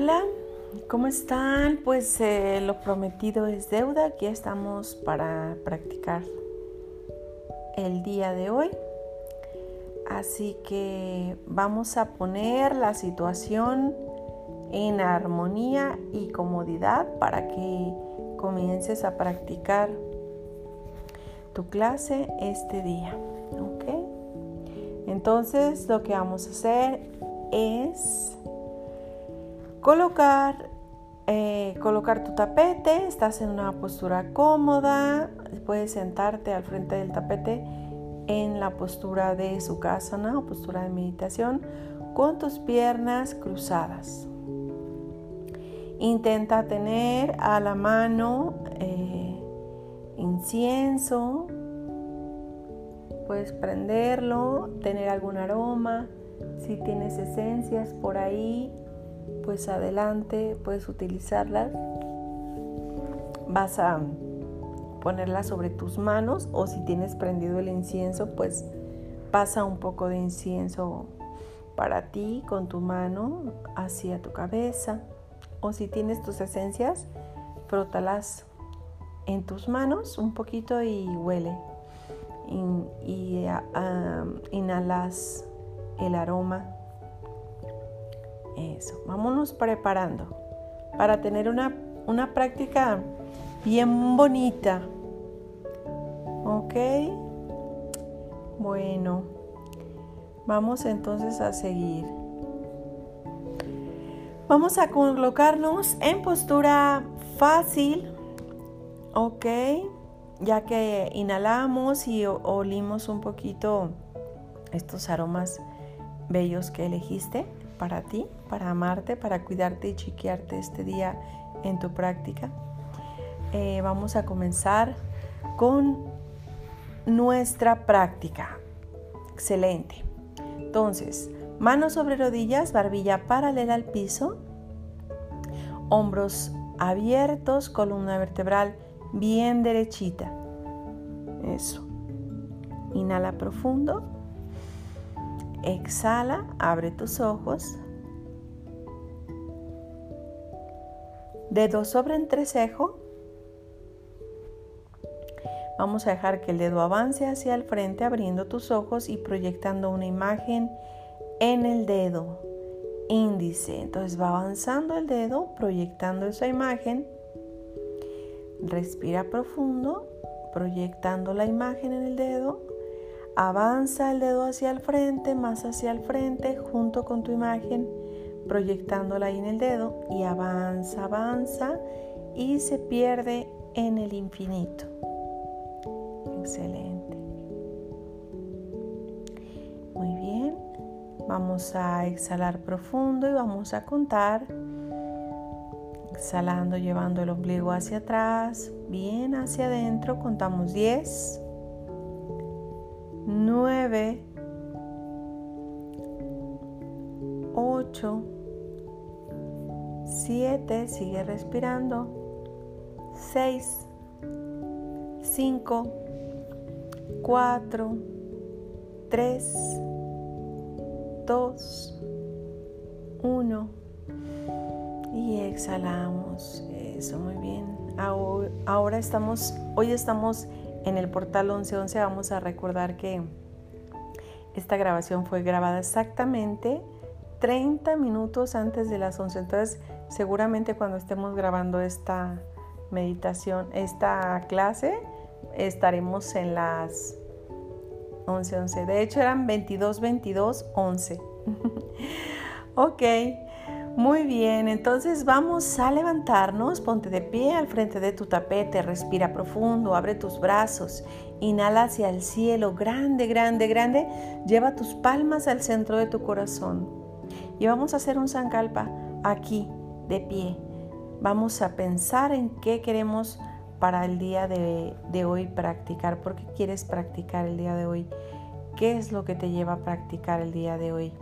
Hola, ¿cómo están? Pues eh, lo prometido es deuda. Aquí estamos para practicar el día de hoy. Así que vamos a poner la situación en armonía y comodidad para que comiences a practicar tu clase este día. ¿Ok? Entonces lo que vamos a hacer es colocar, eh, colocar tu tapete, estás en una postura cómoda, puedes sentarte al frente del tapete en la postura de Sukhasana o postura de meditación con tus piernas cruzadas. Intenta tener a la mano eh, incienso, puedes prenderlo, tener algún aroma, si tienes esencias por ahí, pues adelante, puedes utilizarlas. Vas a ponerlas sobre tus manos o si tienes prendido el incienso, pues pasa un poco de incienso para ti con tu mano hacia tu cabeza. O si tienes tus esencias, frótalas en tus manos un poquito y huele. y ah, inhalas el aroma eso, vámonos preparando para tener una, una práctica bien bonita. ¿Ok? Bueno, vamos entonces a seguir. Vamos a colocarnos en postura fácil, ¿ok? Ya que inhalamos y olimos un poquito estos aromas bellos que elegiste para ti, para amarte, para cuidarte y chiquearte este día en tu práctica. Eh, vamos a comenzar con nuestra práctica. Excelente. Entonces, manos sobre rodillas, barbilla paralela al piso, hombros abiertos, columna vertebral bien derechita. Eso. Inhala profundo. Exhala, abre tus ojos. Dedo sobre entrecejo. Vamos a dejar que el dedo avance hacia el frente abriendo tus ojos y proyectando una imagen en el dedo índice. Entonces va avanzando el dedo, proyectando esa imagen. Respira profundo, proyectando la imagen en el dedo. Avanza el dedo hacia el frente, más hacia el frente, junto con tu imagen, proyectándola ahí en el dedo y avanza, avanza y se pierde en el infinito. Excelente. Muy bien. Vamos a exhalar profundo y vamos a contar. Exhalando, llevando el ombligo hacia atrás, bien hacia adentro. Contamos 10. 9, 8, 7, sigue respirando, 6, 5, 4, 3, 2, 1 y exhalamos. Eso, muy bien. Ahora estamos, hoy estamos en el portal 1111 vamos a recordar que esta grabación fue grabada exactamente 30 minutos antes de las 11. Entonces, seguramente cuando estemos grabando esta meditación, esta clase, estaremos en las 11:11. De hecho, eran 22, 22, 11. ok. Muy bien, entonces vamos a levantarnos, ponte de pie al frente de tu tapete, respira profundo, abre tus brazos, inhala hacia el cielo, grande, grande, grande, lleva tus palmas al centro de tu corazón. Y vamos a hacer un sankalpa aquí, de pie. Vamos a pensar en qué queremos para el día de, de hoy practicar, por qué quieres practicar el día de hoy, qué es lo que te lleva a practicar el día de hoy.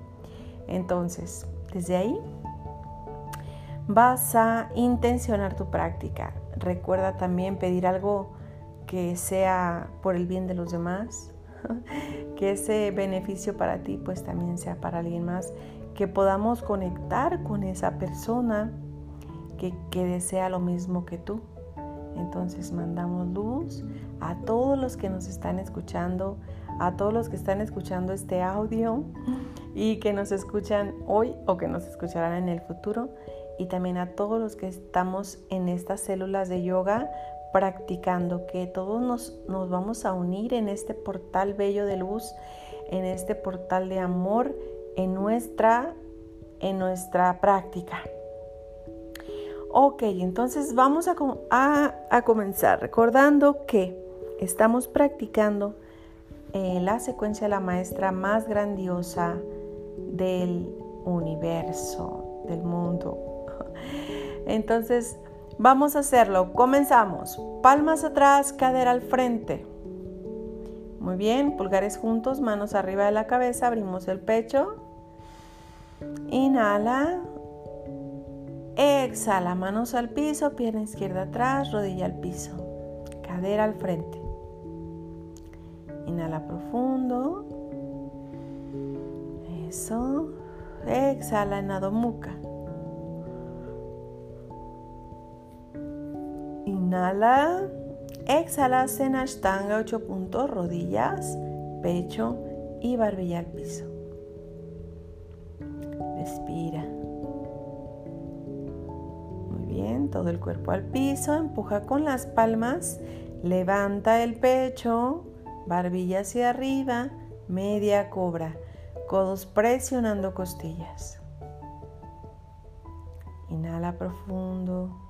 Entonces, desde ahí vas a intencionar tu práctica. Recuerda también pedir algo que sea por el bien de los demás, que ese beneficio para ti pues también sea para alguien más, que podamos conectar con esa persona que, que desea lo mismo que tú. Entonces mandamos luz a todos los que nos están escuchando, a todos los que están escuchando este audio y que nos escuchan hoy o que nos escucharán en el futuro y también a todos los que estamos en estas células de yoga practicando, que todos nos, nos vamos a unir en este portal bello de luz, en este portal de amor, en nuestra, en nuestra práctica. Ok, entonces vamos a, a, comenzar recordando que estamos practicando eh, la secuencia de la maestra más grandiosa del universo, del mundo. Entonces, vamos a hacerlo. Comenzamos. Palmas atrás, cadera al frente. Muy bien, pulgares juntos, manos arriba de la cabeza, abrimos el pecho. Inhala. Exhala, manos al piso, pierna izquierda atrás, rodilla al piso, cadera al frente. Inhala profundo. Eso. Exhala en Adho Inhala. Exhala en Ashtanga 8 puntos, rodillas, pecho y barbilla al piso. Respira todo el cuerpo al piso, empuja con las palmas, levanta el pecho, barbilla hacia arriba, media cobra, codos presionando costillas. Inhala profundo.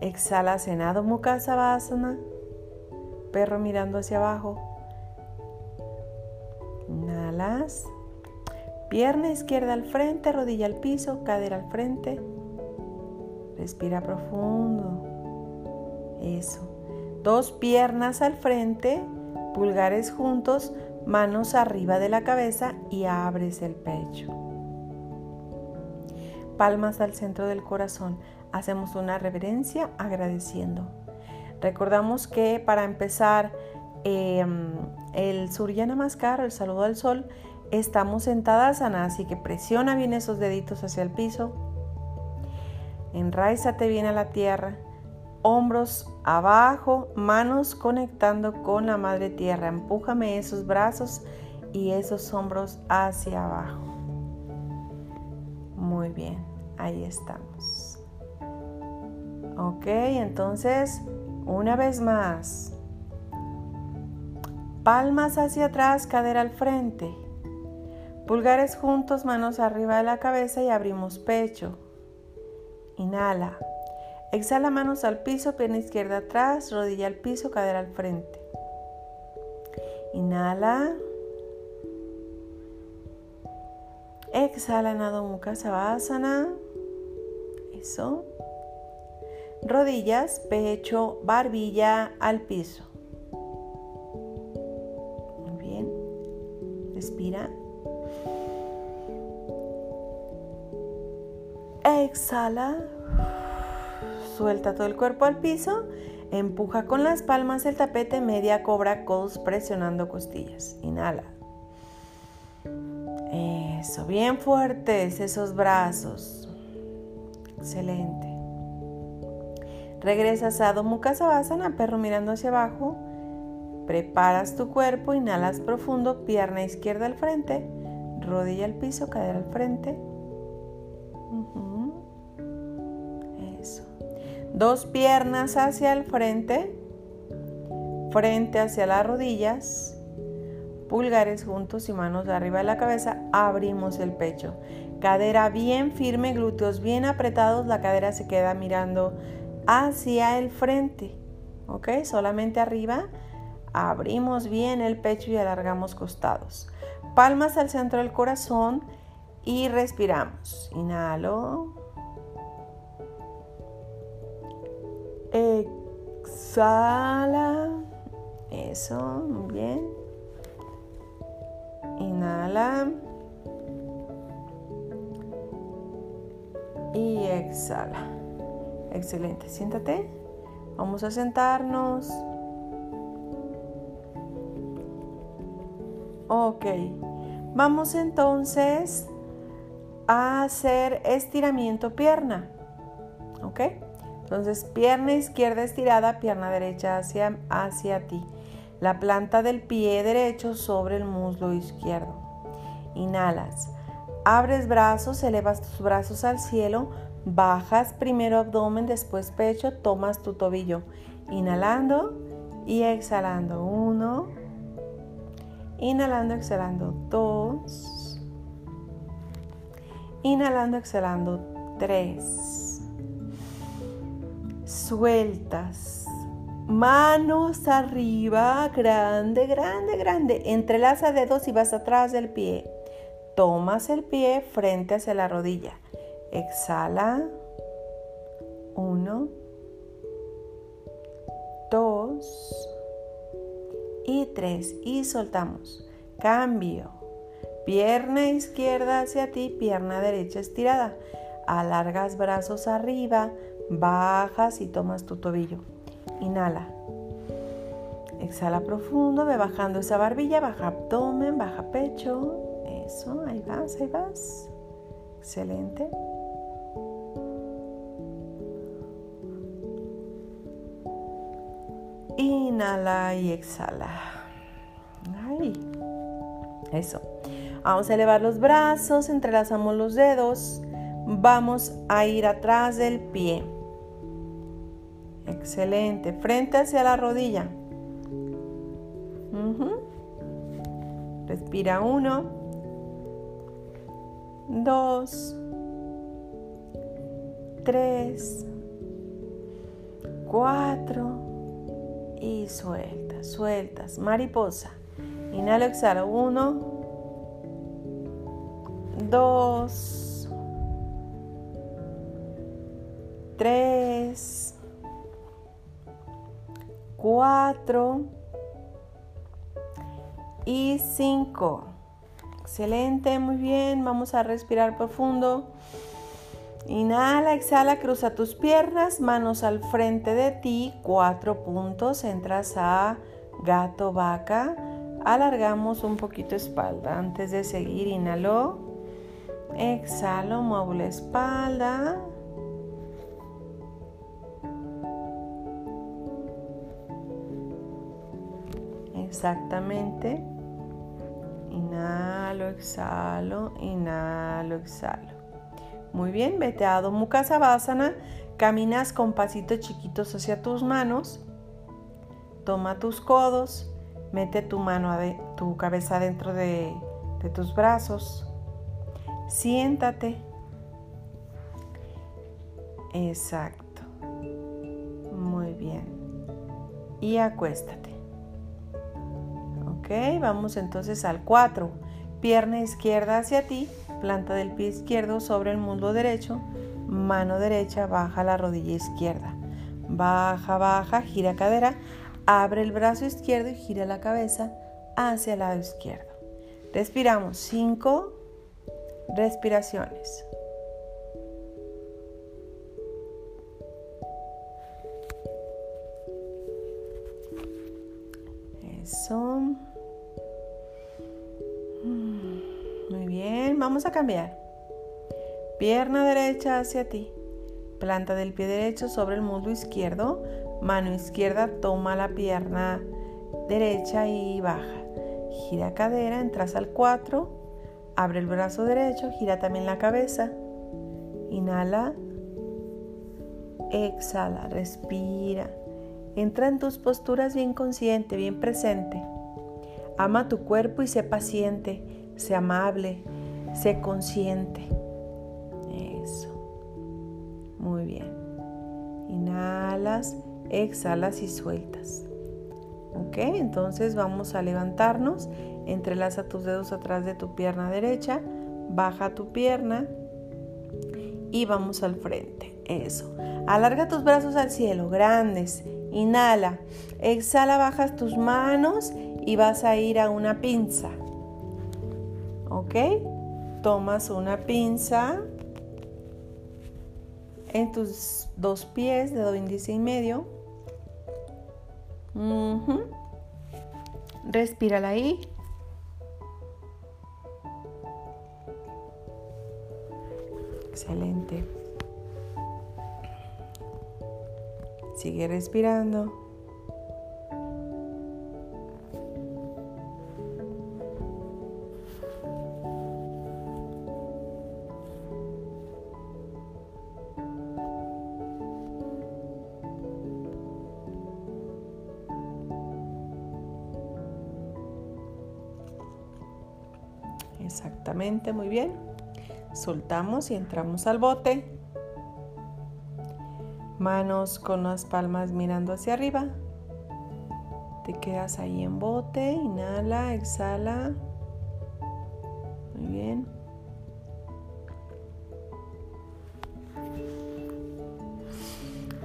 Exhala Senado Mukha Savasana, perro mirando hacia abajo. Inhalas. Pierna izquierda al frente, rodilla al piso, cadera al frente. Respira profundo. Eso. Dos piernas al frente, pulgares juntos, manos arriba de la cabeza y abres el pecho. Palmas al centro del corazón. Hacemos una reverencia agradeciendo. Recordamos que para empezar em, el Surya Namaskar, el saludo al sol, estamos sentadas, así que presiona bien esos deditos hacia el piso Enraízate bien a la tierra, hombros abajo, manos conectando con la madre tierra. Empújame esos brazos y esos hombros hacia abajo. Muy bien, ahí estamos. Ok, entonces, una vez más. Palmas hacia atrás, cadera al frente. Pulgares juntos, manos arriba de la cabeza y abrimos pecho. Inhala. Exhala manos al piso, pierna izquierda atrás, rodilla al piso, cadera al frente. Inhala. Exhala Nado Mukha Savasana. Eso. Rodillas, pecho, barbilla al piso. Muy bien. Respira. Exhala. Suelta todo el cuerpo al piso. Empuja con las palmas el tapete, media cobra, codos presionando costillas. Inhala. Eso, bien fuertes esos brazos. Excelente. Regresas a Mukha Savasana, perro mirando hacia abajo. Preparas tu cuerpo, inhalas profundo, pierna izquierda al frente, rodilla al piso, cadera al frente. Dos piernas hacia el frente, frente hacia las rodillas, pulgares juntos y manos arriba de la cabeza, abrimos el pecho. Cadera bien firme, glúteos bien apretados, la cadera se queda mirando hacia el frente. ¿Ok? Solamente arriba, abrimos bien el pecho y alargamos costados. Palmas al centro del corazón y respiramos. Inhalo. Exhala. Eso, muy bien. Inhala. Y exhala. Excelente. Siéntate. Vamos a sentarnos. Ok. Vamos entonces a hacer estiramiento pierna. ¿Ok? Entonces, pierna izquierda estirada, pierna derecha hacia, hacia ti. La planta del pie derecho sobre el muslo izquierdo. Inhalas. Abres brazos, elevas tus brazos al cielo, bajas primero abdomen, después pecho, tomas tu tobillo. Inhalando y exhalando. Uno. Inhalando, exhalando. Dos. Inhalando, exhalando. Tres. Sueltas. Manos arriba, grande, grande, grande. Entrelaza dedos y vas atrás del pie. Tomas el pie frente hacia la rodilla. Exhala. Uno. Dos. Y tres. Y soltamos. Cambio. Pierna izquierda hacia ti, pierna derecha estirada. Alargas brazos arriba, bajas y tomas tu tobillo. Inhala. Exhala profundo, ve bajando esa barbilla, baja abdomen, baja pecho. Eso, ahí vas, ahí vas. Excelente. Inhala y exhala. Ay. Eso. Vamos a elevar los brazos, entrelazamos los dedos. Vamos a ir atrás del pie. Excelente. Frente hacia la rodilla. Respira uno, dos, tres, cuatro y sueltas, sueltas. Mariposa. Inhalo, exhalo. Uno, dos, tres, cuatro y cinco. Excelente, muy bien. Vamos a respirar profundo. Inhala, exhala, cruza tus piernas, manos al frente de ti, cuatro puntos, entras a gato vaca, alargamos un poquito espalda. Antes de seguir, inhalo, exhalo, muevo la espalda. Exactamente. Inhalo, exhalo, inhalo, exhalo. Muy bien, vete a Adho Mukha. Caminas con pasitos chiquitos hacia tus manos. Toma tus codos. Mete tu mano, tu cabeza dentro de, de tus brazos. Siéntate. Exacto. Muy bien. Y acuéstate. Ok, vamos entonces al 4. Pierna izquierda hacia ti planta del pie izquierdo sobre el muslo derecho, mano derecha baja la rodilla izquierda. Baja, baja, gira cadera, abre el brazo izquierdo y gira la cabeza hacia el lado izquierdo. Respiramos cinco respiraciones. Eso. Vamos a cambiar. Pierna derecha hacia ti. Planta del pie derecho sobre el muslo izquierdo. Mano izquierda toma la pierna derecha y baja. Gira cadera, entras al 4. Abre el brazo derecho, gira también la cabeza. Inhala. Exhala, respira. Entra en tus posturas bien consciente, bien presente. Ama tu cuerpo y sé paciente, sé amable, Sé consciente. Eso. Muy bien. Inhalas, exhalas y sueltas. Ok, entonces vamos a levantarnos. Entrelaza tus dedos atrás de tu pierna derecha. Baja tu pierna. Y vamos al frente. Eso. Alarga tus brazos al cielo, grandes. Inhala. Exhala, bajas tus manos y vas a ir a una pinza. ¿Ok? Tomas una pinza en tus dos pies, dedo índice y medio. Respírala ahí. Excelente. Sigue respirando. Muy bien. Soltamos y entramos al bote. Manos con las palmas mirando hacia arriba. Te quedas ahí en bote, inhala, exhala. Muy bien.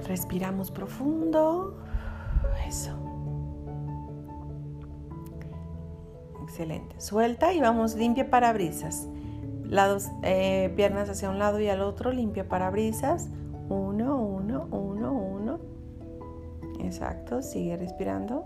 Respiramos profundo. Eso. Excelente. Suelta y vamos limpia parabrisas. Lados, eh, piernas hacia un lado y al otro, limpia parabrisas. Uno, uno, uno, uno. Exacto, sigue respirando.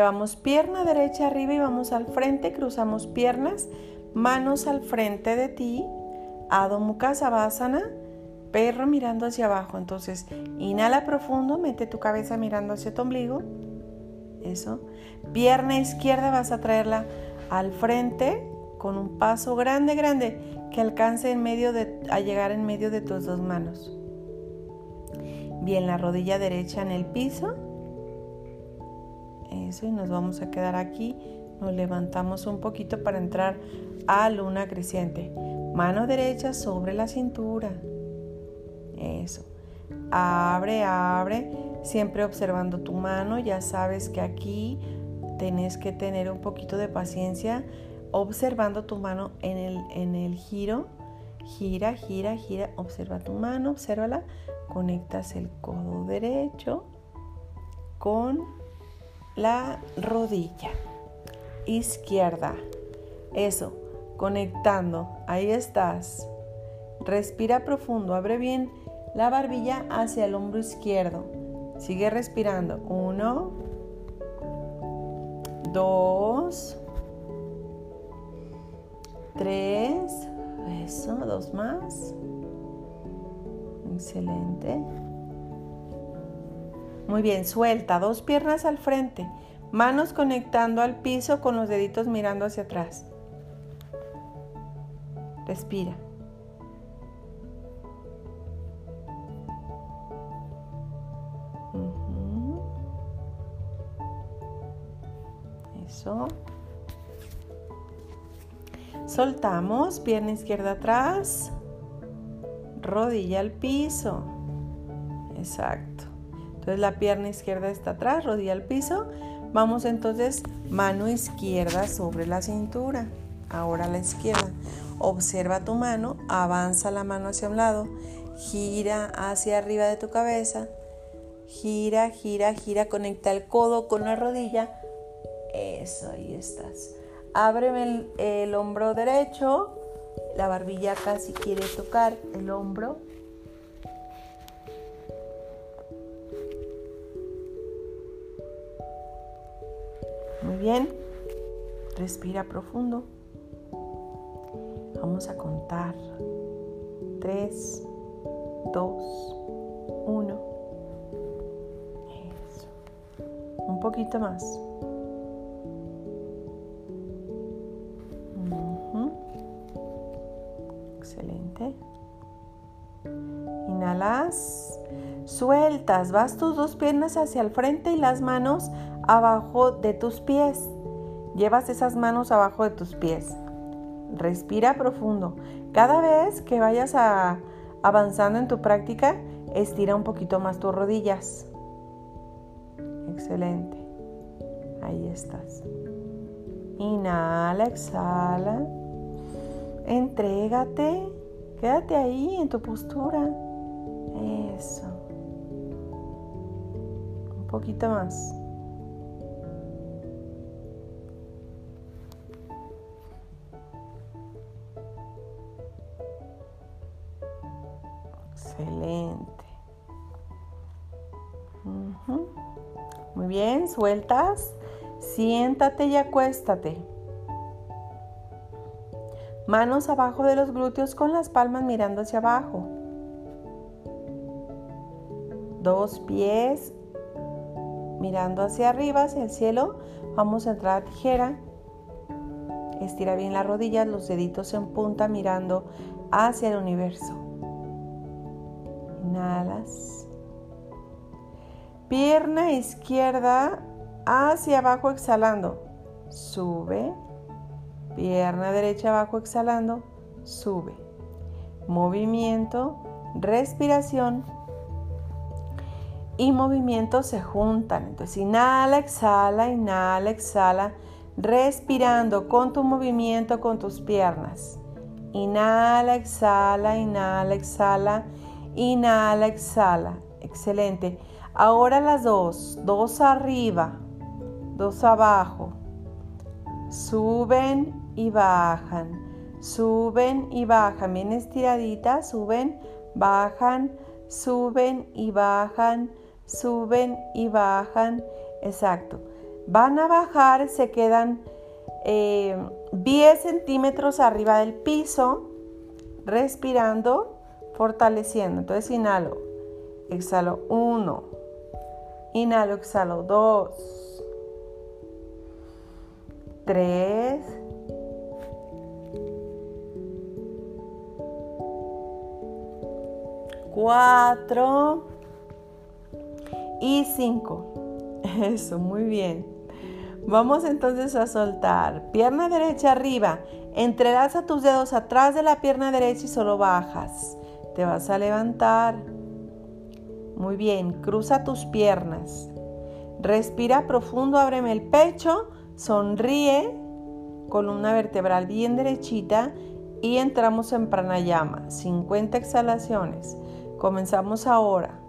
Llevamos pierna derecha arriba y vamos al frente. Cruzamos piernas, manos al frente de ti. Adho Mukha Savasana. Perro mirando hacia abajo. Entonces, inhala profundo, mete tu cabeza mirando hacia tu ombligo. Eso. Pierna izquierda vas a traerla al frente con un paso grande, grande, que alcance en medio de, a llegar en medio de tus dos manos. Bien, la rodilla derecha en el piso. Eso, y nos vamos a quedar aquí. Nos levantamos un poquito para entrar a luna creciente. Mano derecha sobre la cintura. Eso. Abre, abre. Siempre observando tu mano. Ya sabes que aquí tenés que tener un poquito de paciencia observando tu mano en el, en el giro. Gira, gira, gira. Observa tu mano, obsérvala conectas el codo derecho con la rodilla izquierda. Eso, conectando. Ahí estás. Respira profundo. Abre bien la barbilla hacia el hombro izquierdo. Sigue respirando. Uno, dos, tres. Eso, dos más. Excelente. Muy bien, suelta, dos piernas al frente, manos conectando al piso con los deditos mirando hacia atrás. Respira. Eso. Soltamos, pierna izquierda atrás rodilla al piso. Exacto. Entonces la pierna izquierda está atrás, rodilla al piso. Vamos entonces mano izquierda sobre la cintura. Ahora la izquierda. Observa tu mano, avanza la mano hacia un lado, gira hacia arriba de tu cabeza. Gira, gira, gira, conecta el codo con la rodilla. Eso, ahí estás. Ábreme el, el hombro derecho, la barbilla casi quiere tocar el hombro. Bien. Respira profundo. Vamos a contar. 3, 2, 1. Eso. Un poquito más. Inhalas, sueltas, vas tus dos piernas hacia el frente y las manos abajo de tus pies. Llevas esas manos abajo de tus pies. Respira profundo. Cada vez que vayas avanzando en tu práctica, estira un poquito más tus rodillas. Excelente. Ahí estás. Inhala, exhala. Entrégate. Quédate ahí en tu postura. Eso. Un poquito más. Excelente. Muy bien, sueltas. Siéntate y acuéstate. Manos abajo de los glúteos con las palmas mirando hacia abajo. Dos pies mirando hacia arriba, hacia el cielo. Vamos a entrar a tijera. Estira bien las rodillas, los deditos en punta mirando hacia el universo. Inhalas. Pierna izquierda hacia abajo exhalando. Sube. Pierna derecha abajo exhalando. Sube. Movimiento, respiración y movimiento se juntan. Entonces inhala, exhala, inhala, exhala. Respirando con tu movimiento con tus piernas. Inhala, exhala, inhala, exhala. Inhala, exhala. Excelente. Ahora las dos, dos arriba, dos abajo. Suben y bajan, suben y bajan. Bien estiraditas, suben, bajan, suben y bajan, suben y bajan. Exacto. Van a bajar, se quedan 10 eh, centímetros arriba del piso, respirando, fortaleciendo. Entonces inhalo, exhalo 1, Inhalo, exhalo. Dos. Tres. Cuatro. Y cinco. Eso, muy bien. Vamos entonces a soltar. Pierna derecha arriba. Entrelaza tus dedos atrás de la pierna derecha y solo bajas. Te vas a levantar. Muy bien, cruza tus piernas. Respira profundo, ábreme el pecho, sonríe, columna vertebral bien derechita y entramos en pranayama. 50 exhalaciones. Comenzamos ahora.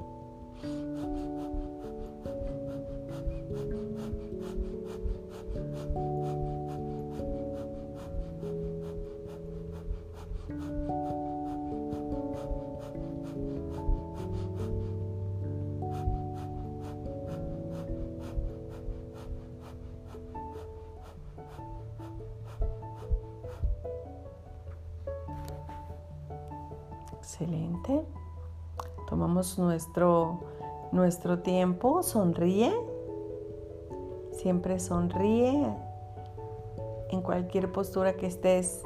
Nuestro, nuestro tiempo, sonríe. Siempre sonríe. En cualquier postura que estés,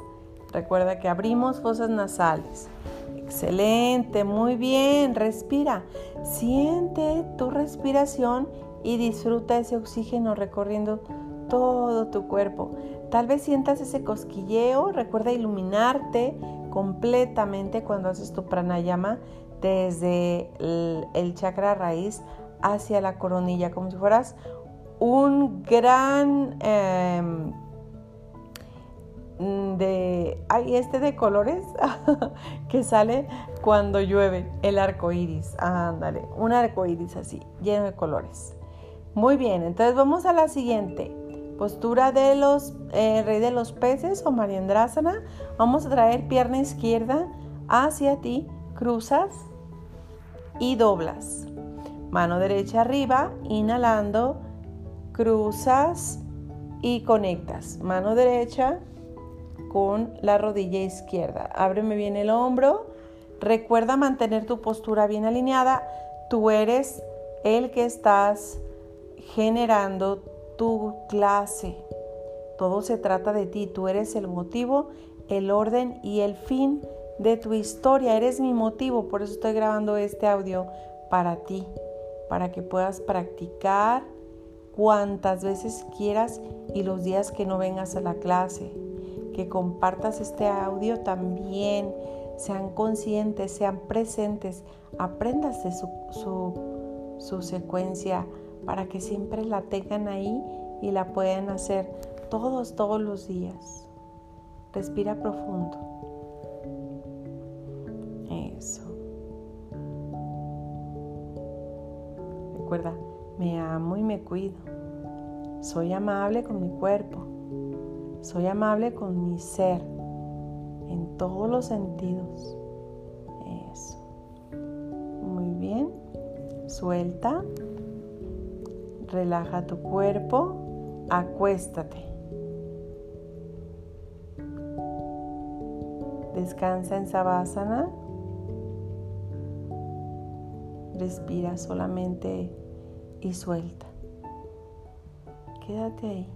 recuerda que abrimos fosas nasales. Excelente, muy bien, respira. Siente tu respiración y disfruta ese oxígeno recorriendo todo tu cuerpo. Tal vez sientas ese cosquilleo, recuerda iluminarte completamente cuando haces tu pranayama desde el, chakra raíz hacia la coronilla, como si fueras un gran em, de ay, este de colores que sale cuando llueve, el arco iris. Ándale, un arco iris así, lleno de colores. Muy bien, entonces vamos a la siguiente. Postura de los eh, rey de los peces o Mariandrasana. Vamos a traer pierna izquierda hacia ti, cruzas y doblas. Mano derecha arriba, inhalando, cruzas y conectas. Mano derecha con la rodilla izquierda. Ábreme bien el hombro. Recuerda mantener tu postura bien alineada. Tú eres el que estás generando tu clase. Todo se trata de ti. Tú eres el motivo, el orden y el fin de tu historia. Eres mi motivo. Por eso estoy grabando este audio para ti. Para que puedas practicar cuantas veces quieras y los días que no vengas a la clase. Que compartas este audio también. Sean conscientes, sean presentes. Aprendas de su, su, su secuencia para que siempre la tengan ahí y la puedan hacer todos, todos los días. Respira profundo. Eso. Recuerda, me amo y me cuido. Soy amable con mi cuerpo. Soy amable con mi ser en todos los sentidos. Eso. Muy bien. Suelta. Relaja tu cuerpo. Acuéstate. Descansa en Savasana. Respira solamente y suelta. Quédate ahí.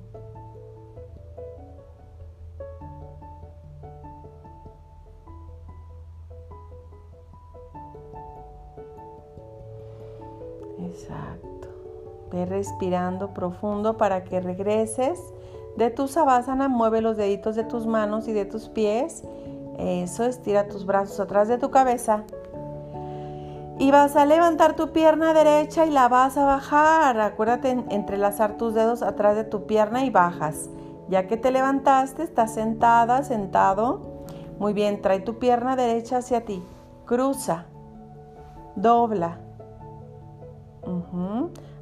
Exacto. Ve respirando profundo para que regreses. De tu sabásana mueve los deditos de tus manos y de tus pies. Eso, estira tus brazos atrás de tu cabeza. Y vas a levantar tu pierna derecha y la vas a bajar. Acuérdate entrelazar tus dedos atrás de tu pierna y bajas. Ya que te levantaste, estás sentada, sentado. Muy bien, trae tu pierna derecha hacia ti. Cruza. Dobla.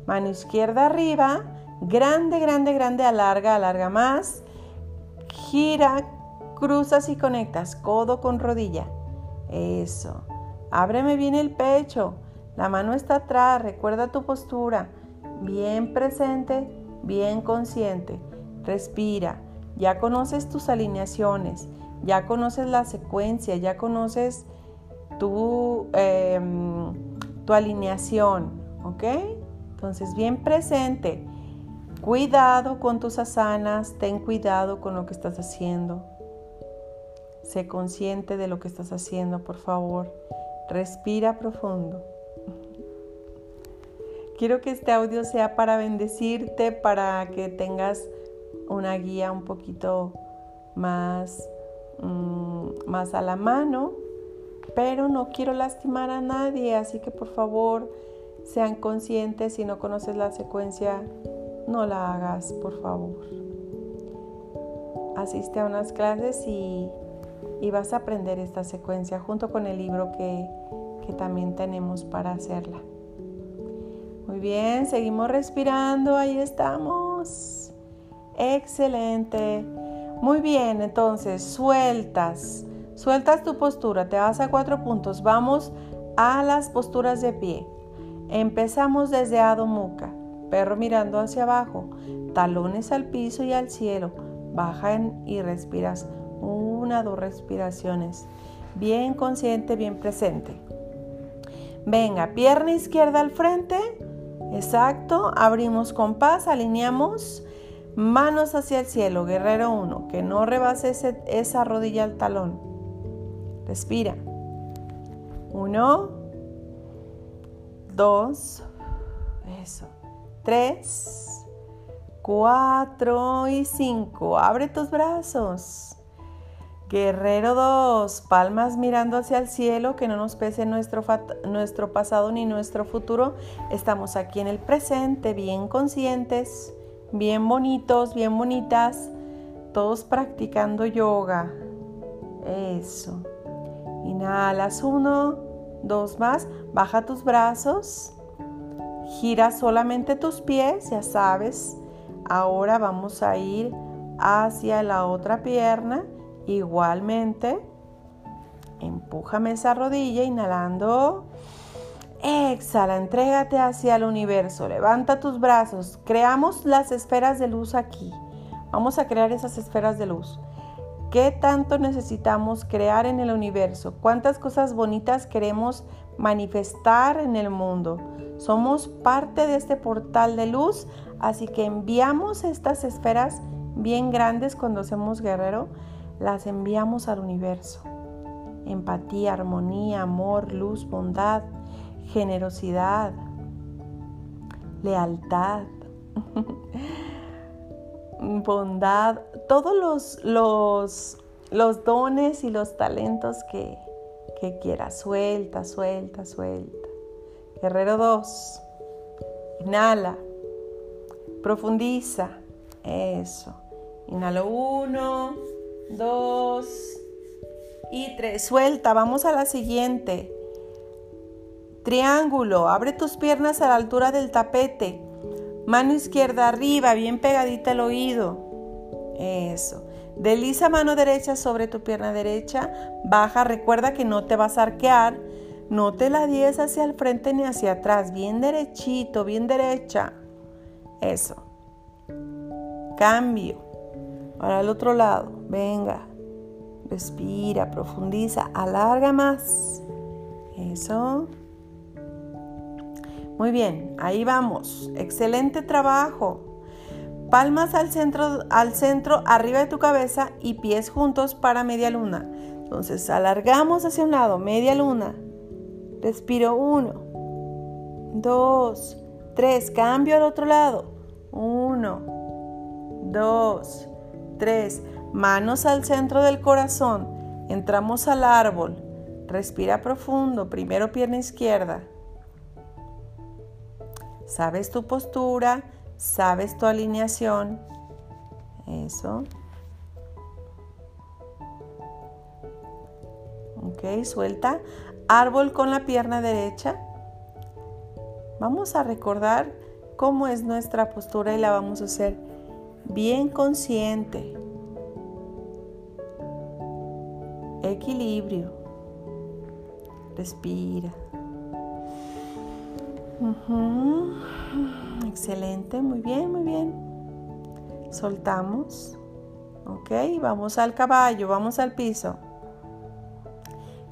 Mano izquierda arriba. Grande, grande, grande. Alarga, alarga más. Gira, cruzas y conectas. Codo con rodilla. Eso. Ábreme bien el pecho. La mano está atrás. Recuerda tu postura. Bien presente, bien consciente. Respira. Ya conoces tus alineaciones. Ya conoces la secuencia. Ya conoces tu, em, tu alineación. ¿Ok? Entonces, bien presente. Cuidado con tus asanas. Ten cuidado con lo que estás haciendo. Sé consciente de lo que estás haciendo, por favor. Respira profundo. Quiero que este audio sea para bendecirte, para que tengas una guía un poquito más, mm, más a la mano, pero no quiero lastimar a nadie, así que por favor sean conscientes, si no conoces la secuencia, no la hagas, por favor. Asiste a unas clases y y vas a aprender esta secuencia junto con el libro que, que también tenemos para hacerla. Muy bien, seguimos respirando, ahí estamos. Excelente. Muy bien, entonces sueltas, sueltas tu postura, te vas a cuatro puntos. Vamos a las posturas de pie. Empezamos desde Adho Mukha, perro mirando hacia abajo, talones al piso y al cielo. Bajan y respiras una, dos respiraciones. Bien consciente, bien presente. Venga, pierna izquierda al frente. Exacto. Abrimos compás, alineamos. Manos hacia el cielo, guerrero 1. Que no rebase esa rodilla al talón. Respira. Uno, dos, eso. Tres, cuatro y cinco. Abre tus brazos. Guerrero 2, palmas mirando hacia el cielo, que no nos pese nuestro, nuestro pasado ni nuestro futuro. Estamos aquí en el presente, bien conscientes, bien bonitos, bien bonitas, todos practicando yoga. Eso. Inhalas uno, dos más, baja tus brazos, gira solamente tus pies, ya sabes. Ahora vamos a ir hacia la otra pierna Igualmente, empújame esa rodilla, inhalando. Exhala, entrégate hacia el universo. Levanta tus brazos. Creamos las esferas de luz aquí. Vamos a crear esas esferas de luz. ¿Qué tanto necesitamos crear en el universo? ¿Cuántas cosas bonitas queremos manifestar en el mundo? Somos parte de este portal de luz, así que enviamos estas esferas bien grandes cuando hacemos guerrero las enviamos al universo. Empatía, armonía, amor, luz, bondad, generosidad, lealtad, bondad, todos los, los, los, dones y los talentos que, que quieras. Suelta, suelta, suelta. Guerrero 2. Inhala. Profundiza. Eso. Inhalo 1. Dos y tres. Suelta, vamos a la siguiente. Triángulo, abre tus piernas a la altura del tapete. Mano izquierda arriba, bien pegadita al oído. Eso. Desliza mano derecha sobre tu pierna derecha. Baja, recuerda que no te vas a arquear. No te la dies hacia el frente ni hacia atrás. Bien derechito, bien derecha. Eso. Cambio. Ahora al otro lado. Venga. Respira, profundiza, alarga más. Eso. Muy bien, ahí vamos. Excelente trabajo. Palmas al centro, al centro, arriba de tu cabeza y pies juntos para media luna. Entonces alargamos hacia un lado, media luna. Respiro uno, dos, tres. Cambio al otro lado. Uno, dos, tres. Manos al centro del corazón. Entramos al árbol. Respira profundo. Primero pierna izquierda. Sabes tu postura sabes tu alineación. Eso. Ok, suelta. Árbol con la pierna derecha. Vamos a recordar cómo es nuestra postura y la vamos a hacer bien consciente. Equilibrio. Respira. Excelente, muy bien, muy bien. Soltamos. Ok, vamos al caballo, vamos al piso.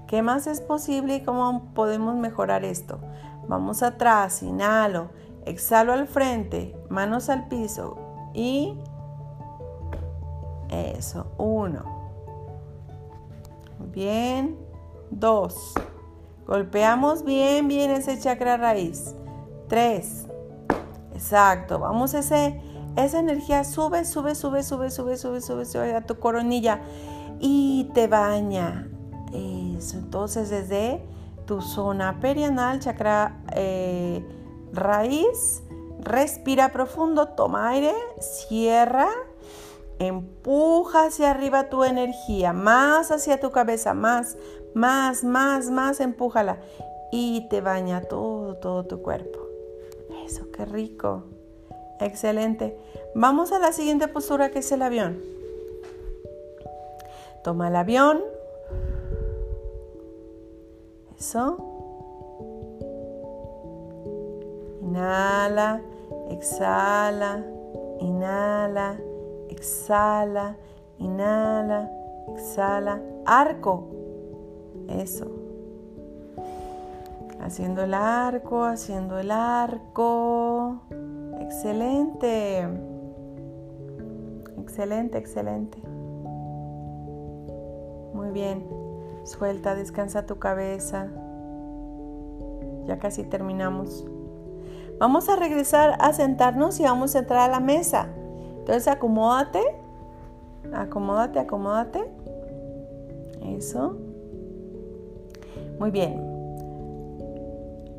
¿Qué más es posible y cómo podemos mejorar esto? Vamos atrás, inhalo, exhalo al frente, manos al piso y eso, uno. Bien, dos. Golpeamos bien, bien ese chakra raíz. Tres. Exacto, vamos, ese, esa energía sube, sube, sube, sube, sube, sube, sube, sube a tu coronilla y te baña. Eso, entonces desde tu zona perianal, chakra eh, raíz, respira profundo, toma aire, cierra, empuja hacia arriba tu energía, más hacia tu cabeza, más, más, más, más, empújala y te baña todo, todo tu cuerpo. Eso, qué rico. Excelente. Vamos a la siguiente postura que es el avión. Toma el avión. Eso. Inhala, exhala, inhala, exhala, inhala, exhala. Arco. Eso haciendo el arco, haciendo el arco. Excelente. Excelente, excelente. Muy bien. Suelta, descansa tu cabeza. Ya casi terminamos. Vamos a regresar a sentarnos y vamos a entrar a la mesa. Entonces acomódate. Acomódate, acomódate. Eso. Muy bien.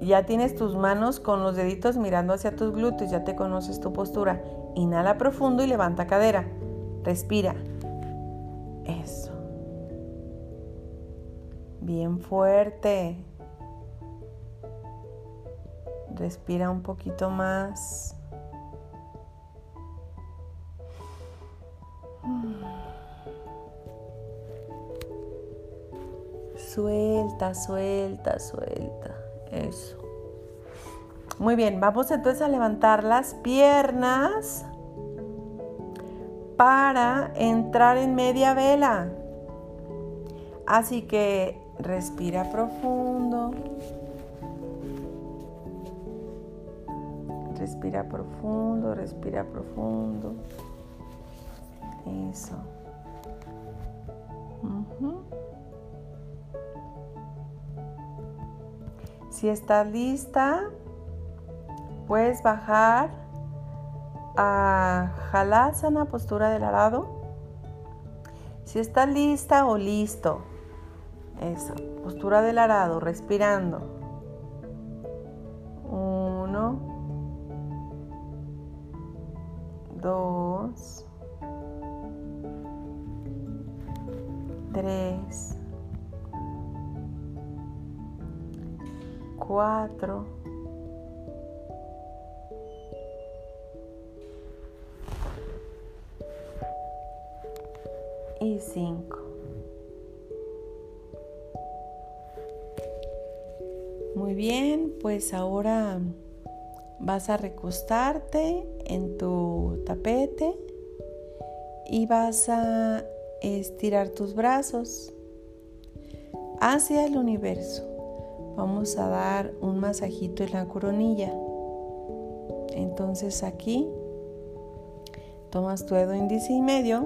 Ya tienes tus manos con los deditos mirando hacia tus glúteos, ya te conoces tu postura. Inhala profundo y levanta cadera. Respira. Eso. Bien fuerte. Respira un poquito más. Suelta, suelta, suelta. Eso. Muy bien, vamos entonces a levantar las piernas para entrar en media vela. Así que respira profundo. Respira profundo, respira profundo. Eso. Si estás lista, puedes bajar a Halasana, postura del arado. Si estás lista o listo, eso, postura del arado, respirando. Vas a recostarte en tu tapete y vas a estirar tus brazos hacia el universo. Vamos a dar un masajito en la coronilla. Entonces aquí tomas tu dedo índice y medio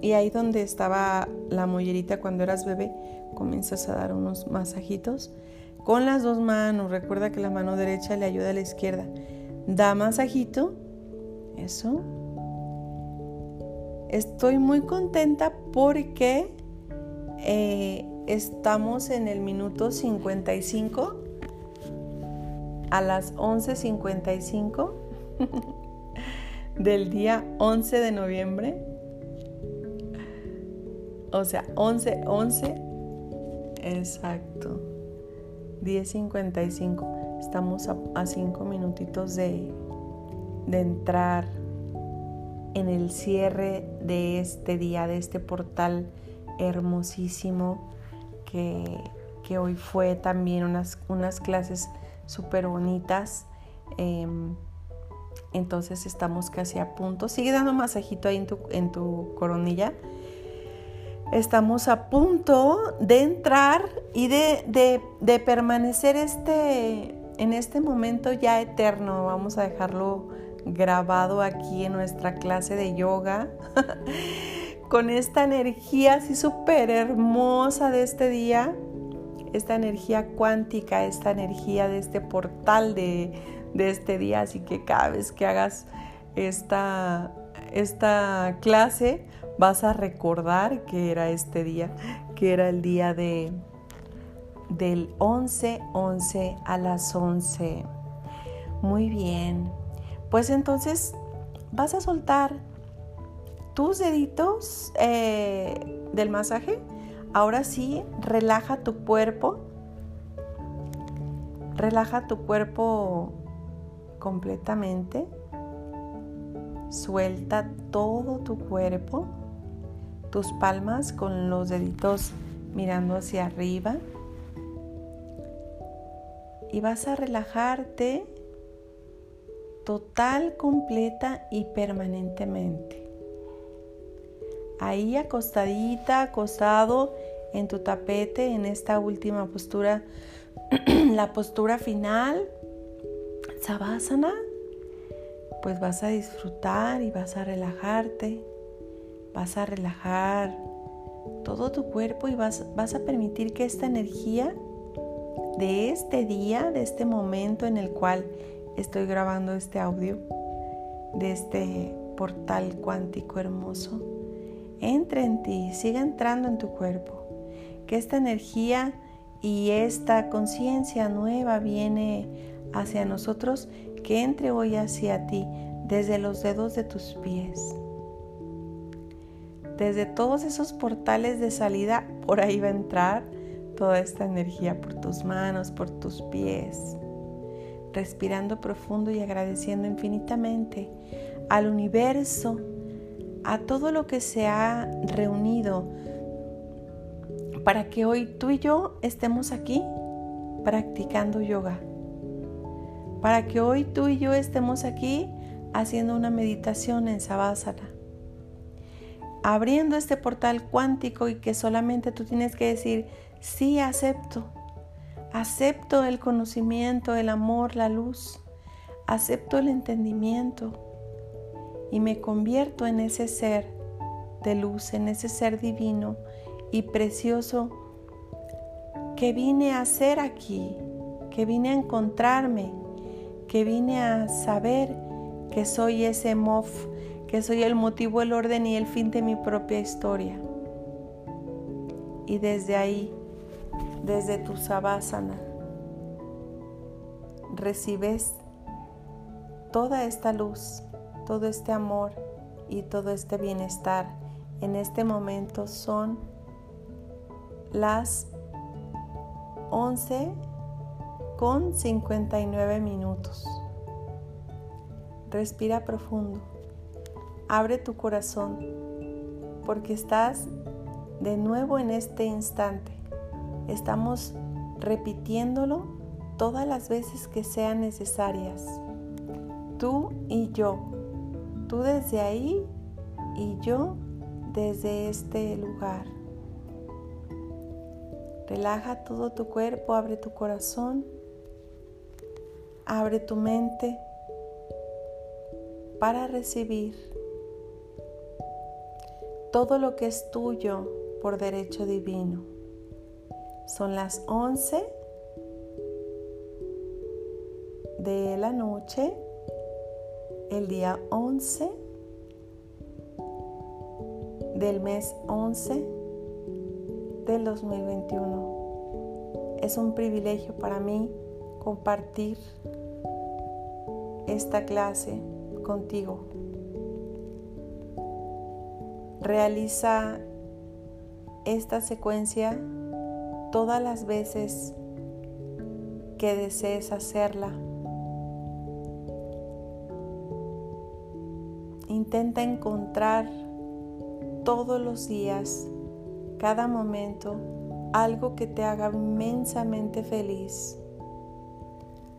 y ahí donde estaba la mollerita cuando eras bebé, comienzas a dar unos masajitos con las dos manos. Recuerda que la mano derecha le ayuda a la izquierda. Da masajito. Eso. Estoy muy contenta porque eh, estamos en el minuto 55 a las 11.55 del día 11 de noviembre. O sea, 11, 11. Exacto. 10.55. Estamos a 5 minutitos de, de entrar en el cierre de este día, de este portal hermosísimo que, hoy fue también unas, unas clases súper bonitas. Em, entonces estamos casi a punto. Sigue dando masajito ahí en tu, en tu coronilla. Estamos a punto de entrar y de, de permanecer este, en este momento ya eterno. Vamos a dejarlo grabado aquí en nuestra clase de yoga, con esta energía así súper hermosa de este día, esta energía cuántica, esta energía de este portal de, este día. Así que cada vez que hagas esta, esta clase, vas a recordar que era este día, que era el día de del 11 11 a las 11. Muy bien. Pues entonces vas a soltar tus deditos eh, del masaje. Ahora sí, relaja tu cuerpo. Relaja tu cuerpo completamente. Suelta todo tu cuerpo. Tus palmas con los deditos mirando hacia arriba. Y vas a relajarte total, completa y permanentemente. Ahí acostadita, acostado en tu tapete, en esta última postura, la postura final, Savasana, pues vas a disfrutar y vas a relajarte, vas a relajar todo tu cuerpo y vas, vas a permitir que esta energía de este día, de este momento en el cual estoy grabando este audio de este portal cuántico hermoso. Entre en ti, siga entrando en tu cuerpo. Que esta energía y esta conciencia nueva viene hacia nosotros, que entre hoy hacia ti desde los dedos de tus pies. Desde todos esos portales de salida, por ahí va a entrar toda esta energía por tus manos, por tus pies respirando profundo y agradeciendo infinitamente al universo, a todo lo que se ha reunido para que hoy tú y yo estemos aquí practicando yoga. Para que hoy tú y yo estemos aquí haciendo una meditación en Savasana. Abriendo este portal cuántico y que solamente tú tienes que decir, sí acepto, Acepto el conocimiento, el amor, la luz. Acepto el entendimiento y me convierto en ese ser de luz, en ese ser divino y precioso que vine a ser aquí, que vine a encontrarme, que vine a saber que soy ese mof, que soy el motivo, el orden y el fin de mi propia historia. Y desde ahí desde tu sabásana. Recibes toda esta luz, todo este amor y todo este bienestar En este momento son las 11 con 59 minutos. Respira profundo. Abre tu corazón porque estás de nuevo en este instante. Estamos repitiéndolo todas las veces que sean necesarias. Tú y yo. Tú desde ahí y yo desde este lugar. Relaja todo tu cuerpo, abre tu corazón, abre tu mente para recibir todo lo que es tuyo por derecho divino. Son las 11 de la noche, el día 11 del mes 11 del 2021. Es un privilegio para mí compartir esta clase contigo. Realiza esta secuencia todas las veces que desees hacerla. Intenta encontrar todos los días, cada momento, algo que te haga inmensamente feliz.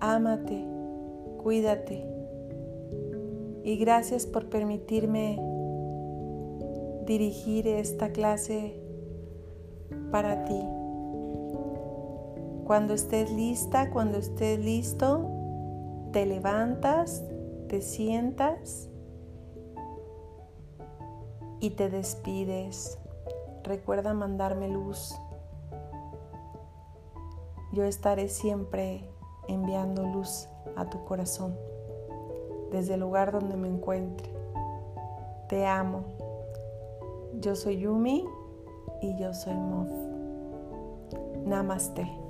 Ámate, cuídate y gracias por permitirme dirigir esta clase para ti. Cuando estés lista, cuando estés listo, te levantas, te sientas y te despides. Recuerda mandarme luz. Yo estaré siempre enviando luz a tu corazón desde el lugar donde me encuentre. Te amo. Yo soy Yumi y yo soy Mof. Namaste.